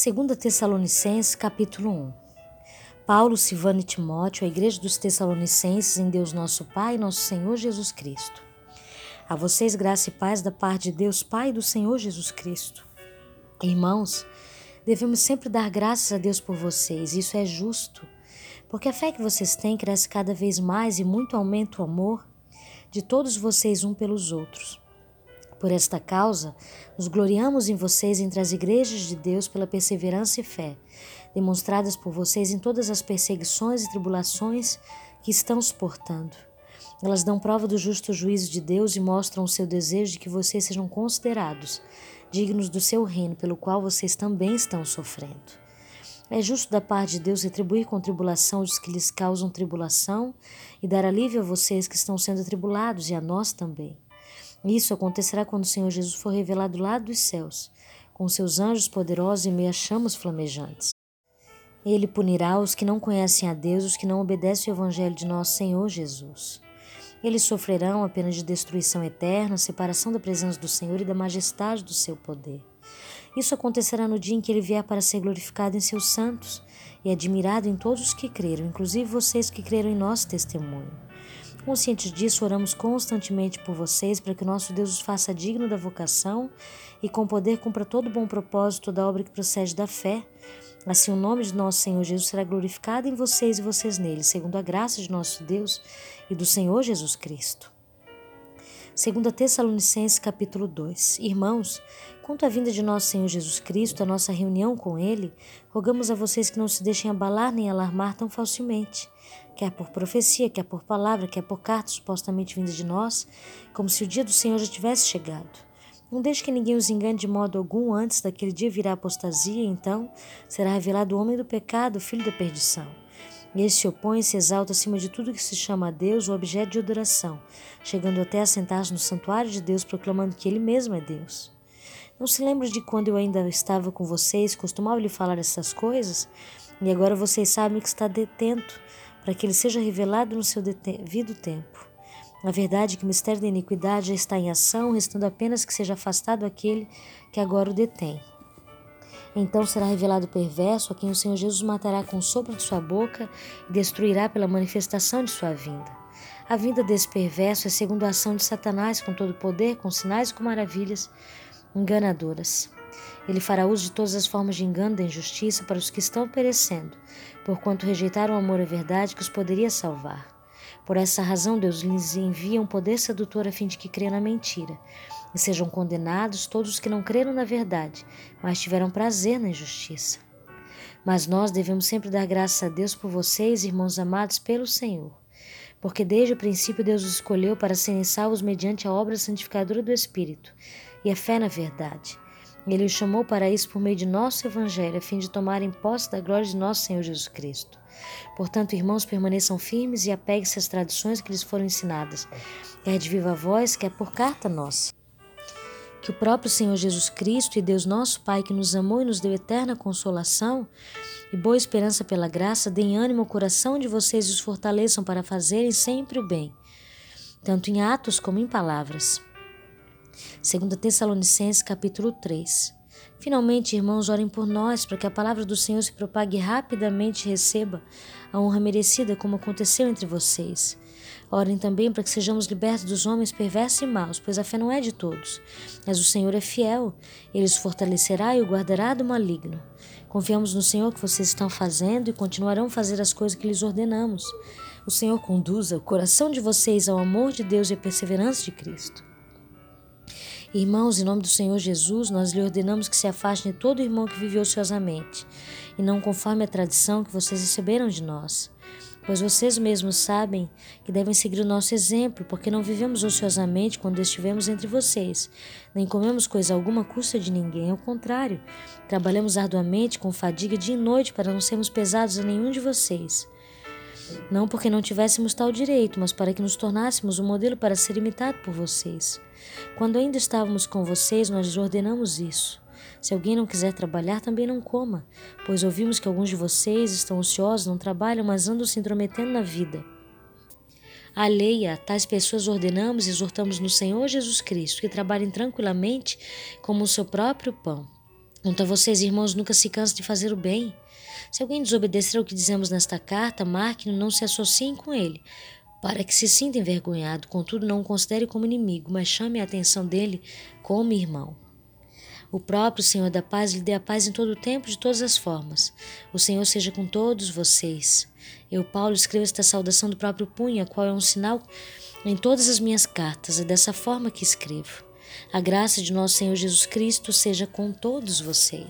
2 Tessalonicenses, capítulo 1 Paulo, Silvano e Timóteo, a igreja dos Tessalonicenses em Deus nosso Pai e nosso Senhor Jesus Cristo. A vocês graça e paz da parte de Deus Pai e do Senhor Jesus Cristo. Irmãos, devemos sempre dar graças a Deus por vocês, isso é justo, porque a fé que vocês têm cresce cada vez mais e muito aumenta o amor de todos vocês um pelos outros. Por esta causa, nos gloriamos em vocês entre as igrejas de Deus pela perseverança e fé, demonstradas por vocês em todas as perseguições e tribulações que estão suportando. Elas dão prova do justo juízo de Deus e mostram o seu desejo de que vocês sejam considerados dignos do seu reino, pelo qual vocês também estão sofrendo. É justo da parte de Deus retribuir com tribulação os que lhes causam tribulação e dar alívio a vocês que estão sendo atribulados e a nós também. Isso acontecerá quando o Senhor Jesus for revelado lá dos céus, com seus anjos poderosos e meias chamas flamejantes. Ele punirá os que não conhecem a Deus, os que não obedecem o Evangelho de nosso Senhor Jesus. Eles sofrerão a pena de destruição eterna, separação da presença do Senhor e da majestade do seu poder. Isso acontecerá no dia em que ele vier para ser glorificado em seus santos e admirado em todos os que creram, inclusive vocês que creram em nosso testemunho. Conscientes disso, oramos constantemente por vocês para que o nosso Deus os faça digno da vocação e com poder cumpra todo bom propósito da obra que procede da fé. Assim, o nome de nosso Senhor Jesus será glorificado em vocês e vocês nele, segundo a graça de nosso Deus e do Senhor Jesus Cristo. 2 Tessalonicenses capítulo 2 Irmãos, quanto à vinda de nosso Senhor Jesus Cristo, a nossa reunião com Ele, rogamos a vocês que não se deixem abalar nem alarmar tão facilmente, quer por profecia, quer por palavra, quer por carta supostamente vinda de nós, como se o dia do Senhor já tivesse chegado. Não deixe que ninguém os engane de modo algum, antes daquele dia virá a apostasia, então será revelado o homem do pecado, o filho da perdição esse se opõe e se exalta acima de tudo que se chama a Deus o objeto de adoração, chegando até a sentar-se no santuário de Deus, proclamando que Ele mesmo é Deus. Não se lembra de quando eu ainda estava com vocês, costumava lhe falar essas coisas? E agora vocês sabem que está detento, para que ele seja revelado no seu devido tempo. A verdade é que o mistério da iniquidade já está em ação, restando apenas que seja afastado aquele que agora o detém. Então será revelado o perverso, a quem o Senhor Jesus matará com o sopro de sua boca e destruirá pela manifestação de sua vinda. A vinda desse perverso é segundo a ação de Satanás, com todo poder, com sinais e com maravilhas enganadoras. Ele fará uso de todas as formas de engano da injustiça para os que estão perecendo, porquanto rejeitaram o amor à verdade que os poderia salvar. Por essa razão, Deus lhes envia um poder sedutor a fim de que creiam na mentira e sejam condenados todos os que não creram na verdade, mas tiveram prazer na injustiça. Mas nós devemos sempre dar graças a Deus por vocês, irmãos amados pelo Senhor, porque desde o princípio Deus os escolheu para serem salvos mediante a obra santificadora do Espírito e a fé na verdade. Ele os chamou para isso por meio de nosso Evangelho, a fim de tomarem posse da glória de nosso Senhor Jesus Cristo. Portanto, irmãos, permaneçam firmes e apeguem-se às tradições que lhes foram ensinadas, quer de viva voz, quer por carta nossa. Que o próprio Senhor Jesus Cristo e Deus nosso Pai, que nos amou e nos deu eterna consolação e boa esperança pela graça, deem ânimo ao coração de vocês e os fortaleçam para fazerem sempre o bem, tanto em atos como em palavras. 2 Tessalonicenses capítulo 3 Finalmente, irmãos, orem por nós, para que a palavra do Senhor se propague rapidamente e receba a honra merecida, como aconteceu entre vocês. Orem também para que sejamos libertos dos homens perversos e maus, pois a fé não é de todos. Mas o Senhor é fiel, ele os fortalecerá e o guardará do maligno. Confiamos no Senhor que vocês estão fazendo e continuarão a fazer as coisas que lhes ordenamos. O Senhor conduza o coração de vocês ao amor de Deus e à perseverança de Cristo. Irmãos, em nome do Senhor Jesus, nós lhe ordenamos que se afaste de todo irmão que vive ociosamente, e não conforme a tradição que vocês receberam de nós pois vocês mesmos sabem que devem seguir o nosso exemplo, porque não vivemos ociosamente quando estivemos entre vocês, nem comemos coisa alguma custa de ninguém, ao contrário, trabalhamos arduamente com fadiga dia e noite para não sermos pesados a nenhum de vocês. Não porque não tivéssemos tal direito, mas para que nos tornássemos um modelo para ser imitado por vocês. Quando ainda estávamos com vocês, nós ordenamos isso. Se alguém não quiser trabalhar, também não coma, pois ouvimos que alguns de vocês estão ociosos, não trabalham, mas andam se intrometendo na vida. Alheia, tais pessoas ordenamos e exortamos no Senhor Jesus Cristo que trabalhem tranquilamente como o seu próprio pão. Quanto a vocês, irmãos, nunca se cansem de fazer o bem. Se alguém desobedecer ao que dizemos nesta carta, marque-no, não se associem com ele, para que se sinta envergonhado. Contudo, não o considere como inimigo, mas chame a atenção dele como irmão. O próprio Senhor da paz lhe dê a paz em todo o tempo, de todas as formas. O Senhor seja com todos vocês. Eu, Paulo, escrevo esta saudação do próprio punho, a qual é um sinal em todas as minhas cartas. É dessa forma que escrevo. A graça de nosso Senhor Jesus Cristo seja com todos vocês.